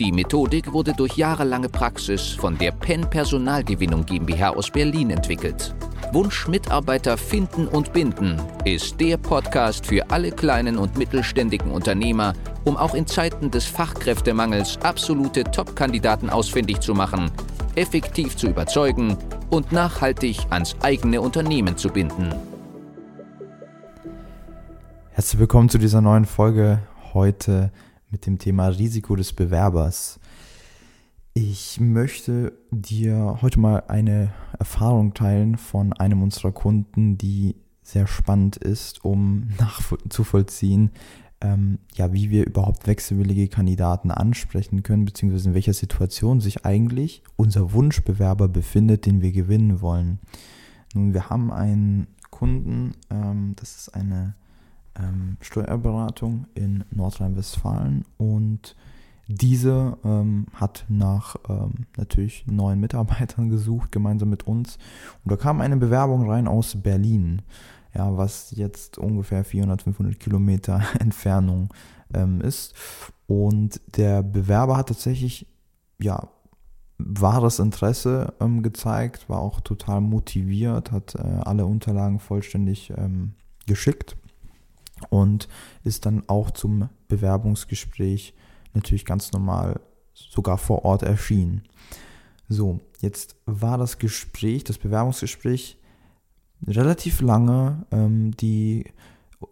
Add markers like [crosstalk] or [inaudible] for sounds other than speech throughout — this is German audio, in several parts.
Die Methodik wurde durch jahrelange Praxis von der PEN Personalgewinnung GmbH aus Berlin entwickelt. Wunsch Mitarbeiter finden und binden ist der Podcast für alle kleinen und mittelständigen Unternehmer, um auch in Zeiten des Fachkräftemangels absolute Top-Kandidaten ausfindig zu machen, effektiv zu überzeugen und nachhaltig ans eigene Unternehmen zu binden. Herzlich willkommen zu dieser neuen Folge heute mit dem Thema Risiko des Bewerbers. Ich möchte dir heute mal eine Erfahrung teilen von einem unserer Kunden, die sehr spannend ist, um nachzuvollziehen, ähm, ja, wie wir überhaupt wechselwillige Kandidaten ansprechen können, beziehungsweise in welcher Situation sich eigentlich unser Wunschbewerber befindet, den wir gewinnen wollen. Nun, wir haben einen Kunden, ähm, das ist eine ähm, Steuerberatung in Nordrhein-Westfalen und diese ähm, hat nach ähm, natürlich neuen Mitarbeitern [laughs] gesucht, gemeinsam mit uns. Und da kam eine Bewerbung rein aus Berlin, ja, was jetzt ungefähr 400, 500 Kilometer [laughs] Entfernung ähm, ist. Und der Bewerber hat tatsächlich, ja, wahres Interesse ähm, gezeigt, war auch total motiviert, hat äh, alle Unterlagen vollständig ähm, geschickt und ist dann auch zum Bewerbungsgespräch natürlich ganz normal sogar vor Ort erschienen. So, jetzt war das Gespräch, das Bewerbungsgespräch relativ lange. Ähm, die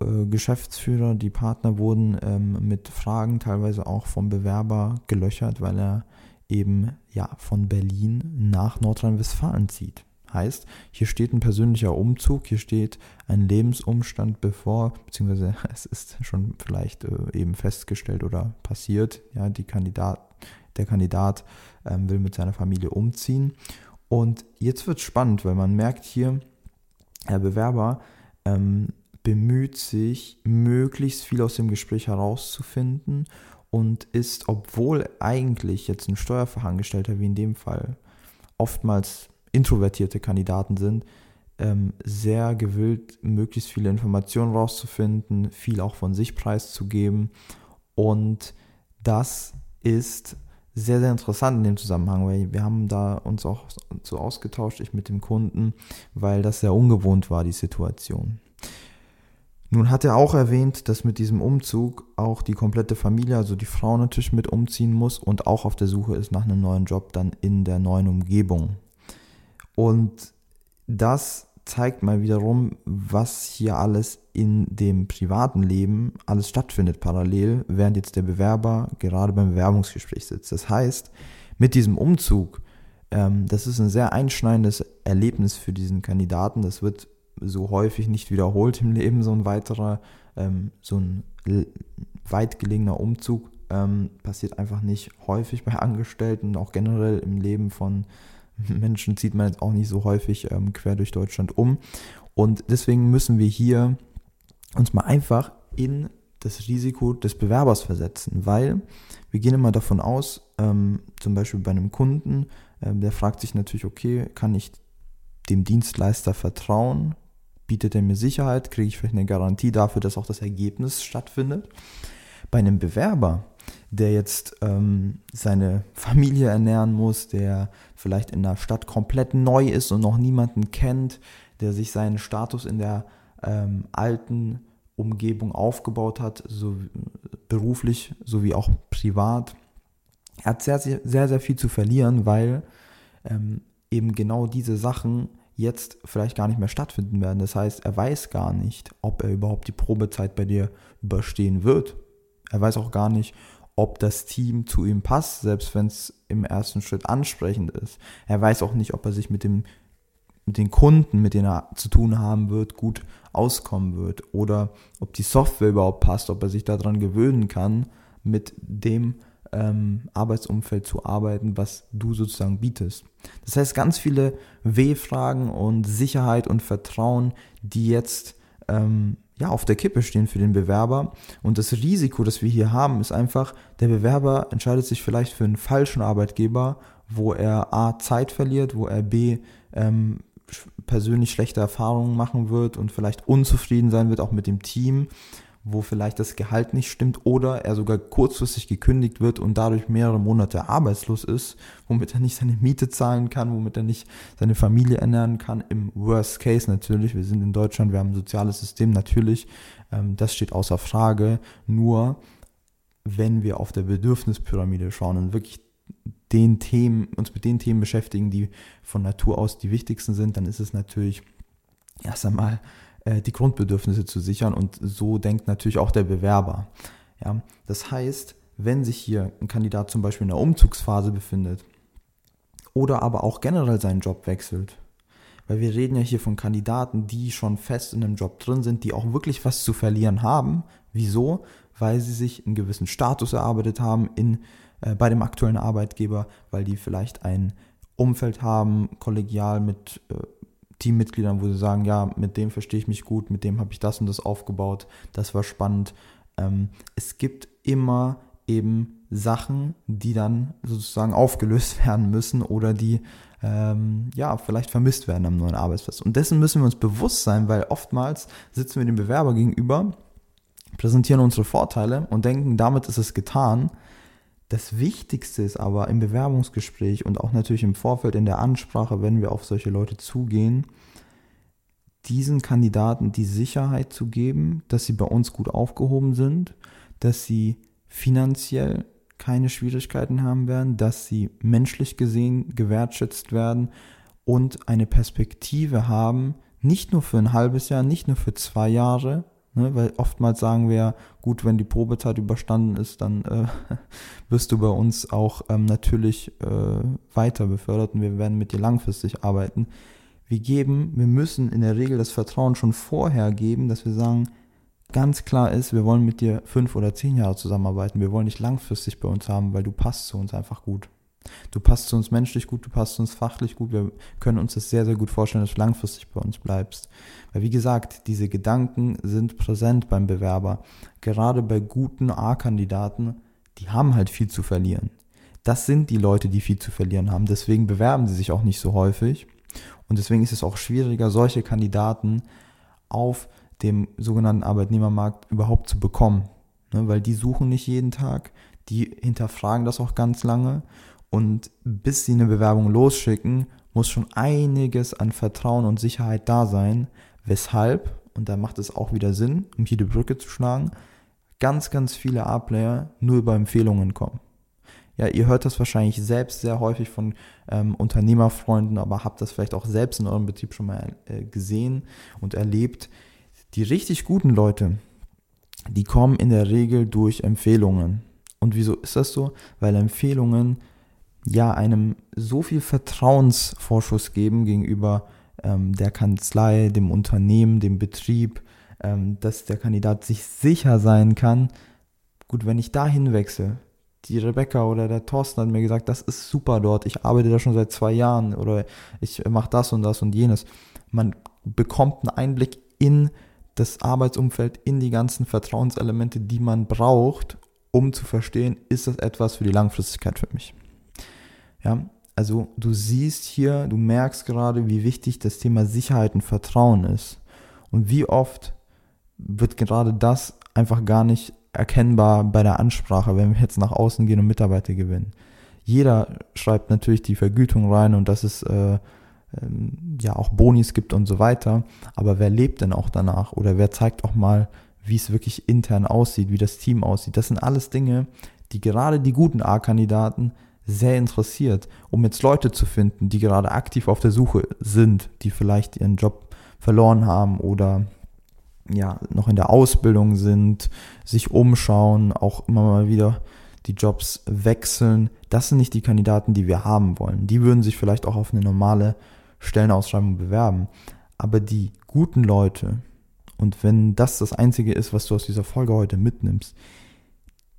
äh, Geschäftsführer, die Partner wurden ähm, mit Fragen teilweise auch vom Bewerber gelöchert, weil er eben ja von Berlin nach Nordrhein-Westfalen zieht. Heißt, hier steht ein persönlicher Umzug, hier steht ein Lebensumstand bevor, beziehungsweise [laughs] es ist schon vielleicht äh, eben festgestellt oder passiert. Ja, die Kandidat, der Kandidat ähm, will mit seiner Familie umziehen. Und jetzt wird es spannend, weil man merkt hier, der Bewerber ähm, bemüht sich, möglichst viel aus dem Gespräch herauszufinden und ist, obwohl eigentlich jetzt ein Steuerfachangestellter wie in dem Fall oftmals introvertierte Kandidaten sind, ähm, sehr gewillt, möglichst viele Informationen rauszufinden, viel auch von sich preiszugeben. Und das ist sehr, sehr interessant in dem Zusammenhang, weil wir haben da uns auch so ausgetauscht, ich mit dem Kunden, weil das sehr ungewohnt war, die Situation. Nun hat er auch erwähnt, dass mit diesem Umzug auch die komplette Familie, also die Frau natürlich mit umziehen muss und auch auf der Suche ist nach einem neuen Job dann in der neuen Umgebung. Und das zeigt mal wiederum, was hier alles in dem privaten Leben alles stattfindet parallel, während jetzt der Bewerber gerade beim Bewerbungsgespräch sitzt. Das heißt, mit diesem Umzug, ähm, das ist ein sehr einschneidendes Erlebnis für diesen Kandidaten. Das wird so häufig nicht wiederholt im Leben, so ein weiterer, ähm, so ein weit gelegener Umzug ähm, passiert einfach nicht häufig bei Angestellten und auch generell im Leben von Menschen zieht man jetzt auch nicht so häufig ähm, quer durch Deutschland um. Und deswegen müssen wir hier uns mal einfach in das Risiko des Bewerbers versetzen, weil wir gehen immer davon aus, ähm, zum Beispiel bei einem Kunden, ähm, der fragt sich natürlich, okay, kann ich dem Dienstleister vertrauen? Bietet er mir Sicherheit? Kriege ich vielleicht eine Garantie dafür, dass auch das Ergebnis stattfindet? Bei einem Bewerber der jetzt ähm, seine Familie ernähren muss, der vielleicht in der Stadt komplett neu ist und noch niemanden kennt, der sich seinen Status in der ähm, alten Umgebung aufgebaut hat, so beruflich sowie auch privat. Er hat sehr, sehr, sehr, viel zu verlieren, weil ähm, eben genau diese Sachen jetzt vielleicht gar nicht mehr stattfinden werden. Das heißt, er weiß gar nicht, ob er überhaupt die Probezeit bei dir überstehen wird. Er weiß auch gar nicht, ob das Team zu ihm passt, selbst wenn es im ersten Schritt ansprechend ist. Er weiß auch nicht, ob er sich mit dem mit den Kunden, mit denen er zu tun haben wird, gut auskommen wird oder ob die Software überhaupt passt, ob er sich daran gewöhnen kann, mit dem ähm, Arbeitsumfeld zu arbeiten, was du sozusagen bietest. Das heißt, ganz viele W-Fragen und Sicherheit und Vertrauen, die jetzt ähm, ja, auf der Kippe stehen für den Bewerber. Und das Risiko, das wir hier haben, ist einfach, der Bewerber entscheidet sich vielleicht für einen falschen Arbeitgeber, wo er A, Zeit verliert, wo er B, ähm, persönlich schlechte Erfahrungen machen wird und vielleicht unzufrieden sein wird, auch mit dem Team wo vielleicht das Gehalt nicht stimmt oder er sogar kurzfristig gekündigt wird und dadurch mehrere Monate arbeitslos ist, womit er nicht seine Miete zahlen kann, womit er nicht seine Familie ernähren kann. Im Worst Case natürlich, wir sind in Deutschland, wir haben ein soziales System natürlich, ähm, das steht außer Frage. Nur wenn wir auf der Bedürfnispyramide schauen und wirklich den Themen, uns mit den Themen beschäftigen, die von Natur aus die wichtigsten sind, dann ist es natürlich erst einmal die Grundbedürfnisse zu sichern und so denkt natürlich auch der Bewerber. Ja, das heißt, wenn sich hier ein Kandidat zum Beispiel in der Umzugsphase befindet oder aber auch generell seinen Job wechselt, weil wir reden ja hier von Kandidaten, die schon fest in einem Job drin sind, die auch wirklich was zu verlieren haben. Wieso? Weil sie sich einen gewissen Status erarbeitet haben in, äh, bei dem aktuellen Arbeitgeber, weil die vielleicht ein Umfeld haben, kollegial mit äh, Teammitgliedern, wo sie sagen, ja, mit dem verstehe ich mich gut, mit dem habe ich das und das aufgebaut, das war spannend. Ähm, es gibt immer eben Sachen, die dann sozusagen aufgelöst [laughs] werden müssen oder die ähm, ja vielleicht vermisst werden am neuen Arbeitsplatz. Und dessen müssen wir uns bewusst sein, weil oftmals sitzen wir dem Bewerber gegenüber, präsentieren unsere Vorteile und denken, damit ist es getan. Das Wichtigste ist aber im Bewerbungsgespräch und auch natürlich im Vorfeld in der Ansprache, wenn wir auf solche Leute zugehen, diesen Kandidaten die Sicherheit zu geben, dass sie bei uns gut aufgehoben sind, dass sie finanziell keine Schwierigkeiten haben werden, dass sie menschlich gesehen gewertschätzt werden und eine Perspektive haben, nicht nur für ein halbes Jahr, nicht nur für zwei Jahre, Ne, weil oftmals sagen wir, gut, wenn die Probezeit überstanden ist, dann äh, [laughs] wirst du bei uns auch ähm, natürlich äh, weiter befördert und wir werden mit dir langfristig arbeiten. Wir geben, wir müssen in der Regel das Vertrauen schon vorher geben, dass wir sagen, ganz klar ist, wir wollen mit dir fünf oder zehn Jahre zusammenarbeiten. Wir wollen dich langfristig bei uns haben, weil du passt zu uns einfach gut. Du passt zu uns menschlich gut, du passt zu uns fachlich gut. Wir können uns das sehr, sehr gut vorstellen, dass du langfristig bei uns bleibst. Weil wie gesagt, diese Gedanken sind präsent beim Bewerber. Gerade bei guten A-Kandidaten, die haben halt viel zu verlieren. Das sind die Leute, die viel zu verlieren haben. Deswegen bewerben sie sich auch nicht so häufig. Und deswegen ist es auch schwieriger, solche Kandidaten auf dem sogenannten Arbeitnehmermarkt überhaupt zu bekommen. Ne, weil die suchen nicht jeden Tag, die hinterfragen das auch ganz lange und bis sie eine Bewerbung losschicken, muss schon einiges an Vertrauen und Sicherheit da sein, weshalb, und da macht es auch wieder Sinn, um hier die Brücke zu schlagen, ganz, ganz viele A-Player nur über Empfehlungen kommen. Ja, ihr hört das wahrscheinlich selbst sehr häufig von ähm, Unternehmerfreunden, aber habt das vielleicht auch selbst in eurem Betrieb schon mal äh, gesehen und erlebt. Die richtig guten Leute, die kommen in der Regel durch Empfehlungen. Und wieso ist das so? Weil Empfehlungen ja einem so viel Vertrauensvorschuss geben gegenüber ähm, der Kanzlei, dem Unternehmen, dem Betrieb, ähm, dass der Kandidat sich sicher sein kann, gut, wenn ich dahin wechsle, die Rebecca oder der Thorsten hat mir gesagt, das ist super dort, ich arbeite da schon seit zwei Jahren oder ich mache das und das und jenes. Man bekommt einen Einblick in das Arbeitsumfeld, in die ganzen Vertrauenselemente, die man braucht, um zu verstehen, ist das etwas für die Langfristigkeit für mich. Ja, also du siehst hier, du merkst gerade, wie wichtig das Thema Sicherheit und Vertrauen ist. Und wie oft wird gerade das einfach gar nicht erkennbar bei der Ansprache, wenn wir jetzt nach außen gehen und Mitarbeiter gewinnen. Jeder schreibt natürlich die Vergütung rein und dass es äh, ähm, ja auch Bonis gibt und so weiter. Aber wer lebt denn auch danach? Oder wer zeigt auch mal, wie es wirklich intern aussieht, wie das Team aussieht? Das sind alles Dinge, die gerade die guten A-Kandidaten sehr interessiert, um jetzt Leute zu finden, die gerade aktiv auf der Suche sind, die vielleicht ihren Job verloren haben oder ja, noch in der Ausbildung sind, sich umschauen, auch immer mal wieder die Jobs wechseln. Das sind nicht die Kandidaten, die wir haben wollen. Die würden sich vielleicht auch auf eine normale Stellenausschreibung bewerben. Aber die guten Leute, und wenn das das Einzige ist, was du aus dieser Folge heute mitnimmst,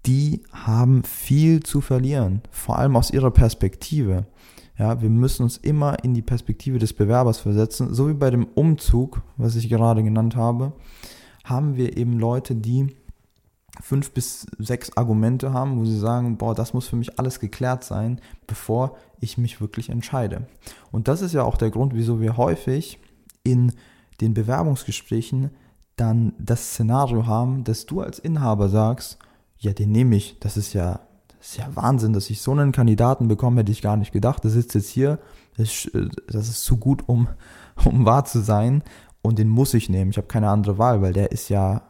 die haben viel zu verlieren, vor allem aus ihrer Perspektive. Ja, wir müssen uns immer in die Perspektive des Bewerbers versetzen, so wie bei dem Umzug, was ich gerade genannt habe, haben wir eben Leute, die fünf bis sechs Argumente haben, wo sie sagen, boah, das muss für mich alles geklärt sein, bevor ich mich wirklich entscheide. Und das ist ja auch der Grund, wieso wir häufig in den Bewerbungsgesprächen dann das Szenario haben, dass du als Inhaber sagst, ja, den nehme ich, das ist ja das ist ja Wahnsinn, dass ich so einen Kandidaten bekomme, hätte ich gar nicht gedacht. Der sitzt jetzt hier, das ist, ist zu gut, um, [laughs] um wahr zu sein. Und den muss ich nehmen. Ich habe keine andere Wahl, weil der ist ja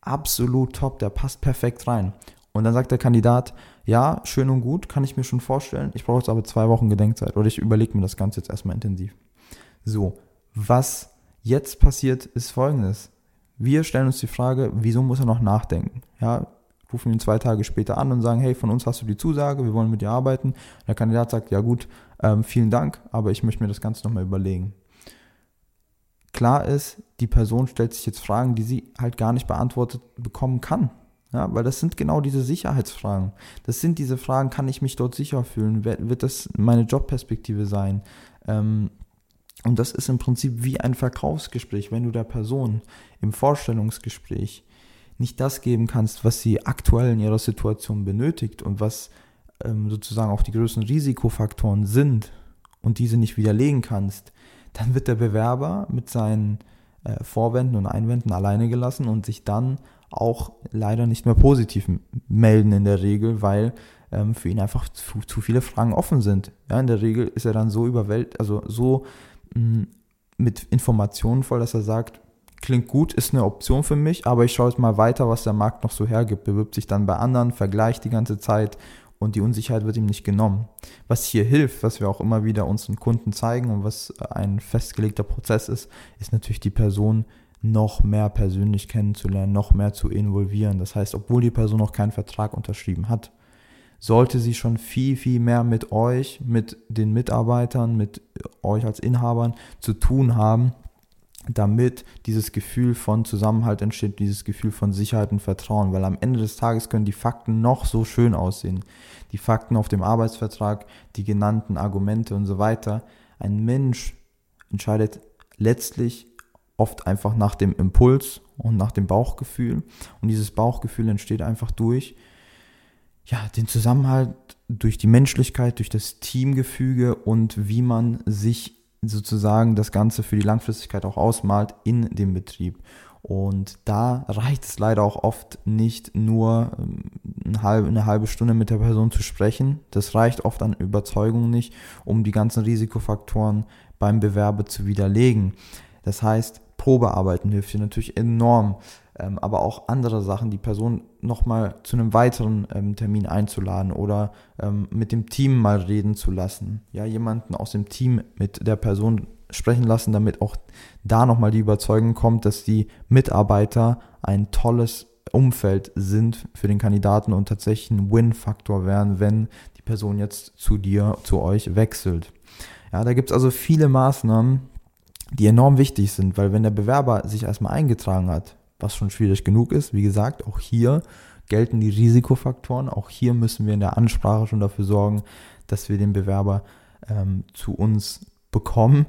absolut top, der passt perfekt rein. Und dann sagt der Kandidat, ja, schön und gut, kann ich mir schon vorstellen. Ich brauche jetzt aber zwei Wochen Gedenkzeit oder ich überlege mir das Ganze jetzt erstmal intensiv. So, was jetzt passiert, ist folgendes. Wir stellen uns die Frage, wieso muss er noch nachdenken? Ja, rufen ihn zwei Tage später an und sagen, hey, von uns hast du die Zusage, wir wollen mit dir arbeiten. Und der Kandidat sagt, ja gut, ähm, vielen Dank, aber ich möchte mir das Ganze nochmal überlegen. Klar ist, die Person stellt sich jetzt Fragen, die sie halt gar nicht beantwortet bekommen kann. Ja, weil das sind genau diese Sicherheitsfragen. Das sind diese Fragen, kann ich mich dort sicher fühlen? Wird das meine Jobperspektive sein? Ähm, und das ist im Prinzip wie ein Verkaufsgespräch, wenn du der Person im Vorstellungsgespräch nicht das geben kannst, was sie aktuell in ihrer Situation benötigt und was ähm, sozusagen auch die größten Risikofaktoren sind und diese nicht widerlegen kannst, dann wird der Bewerber mit seinen äh, Vorwänden und Einwänden alleine gelassen und sich dann auch leider nicht mehr positiv melden in der Regel, weil ähm, für ihn einfach zu, zu, viele Fragen offen sind. Ja, in der Regel ist er dann so überwältigt, also so mh, mit Informationen voll, dass er sagt, klingt gut, ist eine Option für mich, aber ich schaue jetzt mal weiter, was der Markt noch so hergibt. Bewirbt sich dann bei anderen, vergleicht die ganze Zeit und die Unsicherheit wird ihm nicht genommen. Was hier hilft, was wir auch immer wieder unseren Kunden zeigen und was ein festgelegter Prozess ist, ist natürlich die Person noch mehr persönlich kennenzulernen, noch mehr zu involvieren. Das heißt, obwohl die Person noch keinen Vertrag unterschrieben hat, sollte sie schon viel, viel mehr mit euch, mit den Mitarbeitern, mit euch als Inhabern zu tun haben, damit dieses Gefühl von Zusammenhalt entsteht, dieses Gefühl von Sicherheit und Vertrauen, weil am Ende des Tages können die Fakten noch so schön aussehen. Die Fakten auf dem Arbeitsvertrag, die genannten Argumente und so weiter. Ein Mensch entscheidet letztlich oft einfach nach dem Impuls und nach dem Bauchgefühl. Und dieses Bauchgefühl entsteht einfach durch ja, den Zusammenhalt, durch die Menschlichkeit, durch das Teamgefüge und wie man sich sozusagen das Ganze für die Langfristigkeit auch ausmalt in dem Betrieb. Und da reicht es leider auch oft nicht nur ähm, eine halbe, Stunde mit der Person zu sprechen. Das reicht oft an Überzeugung nicht, um die ganzen Risikofaktoren beim Bewerber zu widerlegen. Das heißt, Probearbeiten hilft hier natürlich enorm ähm, aber auch andere Sachen, die Person nochmal zu einem weiteren ähm, Termin einzuladen oder ähm, mit dem Team mal reden zu lassen. Ja, jemanden aus dem Team mit der Person sprechen lassen, damit auch da nochmal die Überzeugung kommt, dass die Mitarbeiter ein tolles Umfeld sind für den Kandidaten und tatsächlich ein Win-Faktor wären, wenn die Person jetzt zu dir, zu euch wechselt. Ja, da gibt es also viele Maßnahmen, die enorm wichtig sind, weil wenn der Bewerber sich erstmal eingetragen hat, was schon schwierig genug ist. Wie gesagt, auch hier gelten die Risikofaktoren. Auch hier müssen wir in der Ansprache schon dafür sorgen, dass wir den Bewerber ähm, zu uns bekommen.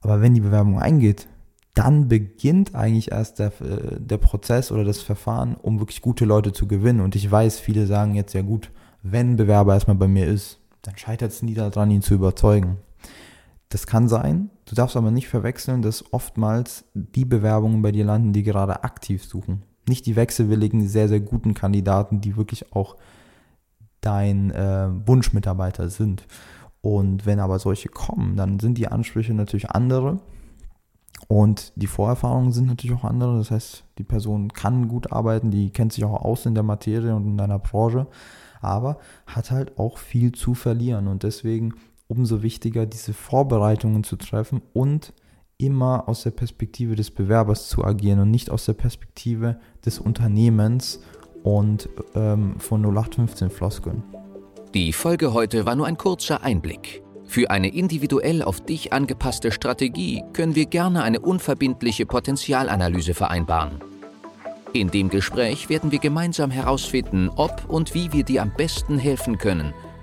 Aber wenn die Bewerbung eingeht, dann beginnt eigentlich erst der, äh, der Prozess oder das Verfahren, um wirklich gute Leute zu gewinnen. Und ich weiß, viele sagen jetzt ja gut, wenn Bewerber erstmal bei mir ist, dann scheitert es nie daran, ihn zu überzeugen. Das kann sein. Du darfst aber nicht verwechseln, dass oftmals die Bewerbungen bei dir landen, die gerade aktiv suchen. Nicht die wechselwilligen, sehr, sehr guten Kandidaten, die wirklich auch dein äh, Wunschmitarbeiter sind. Und wenn aber solche kommen, dann sind die Ansprüche natürlich andere. Und die Vorerfahrungen sind natürlich auch andere. Das heißt, die Person kann gut arbeiten, die kennt sich auch aus in der Materie und in deiner Branche, aber hat halt auch viel zu verlieren. Und deswegen umso wichtiger, diese Vorbereitungen zu treffen und immer aus der Perspektive des Bewerbers zu agieren und nicht aus der Perspektive des Unternehmens und ähm, von 0815 Floskeln. Die Folge heute war nur ein kurzer Einblick. Für eine individuell auf dich angepasste Strategie können wir gerne eine unverbindliche Potenzialanalyse vereinbaren. In dem Gespräch werden wir gemeinsam herausfinden, ob und wie wir dir am besten helfen können,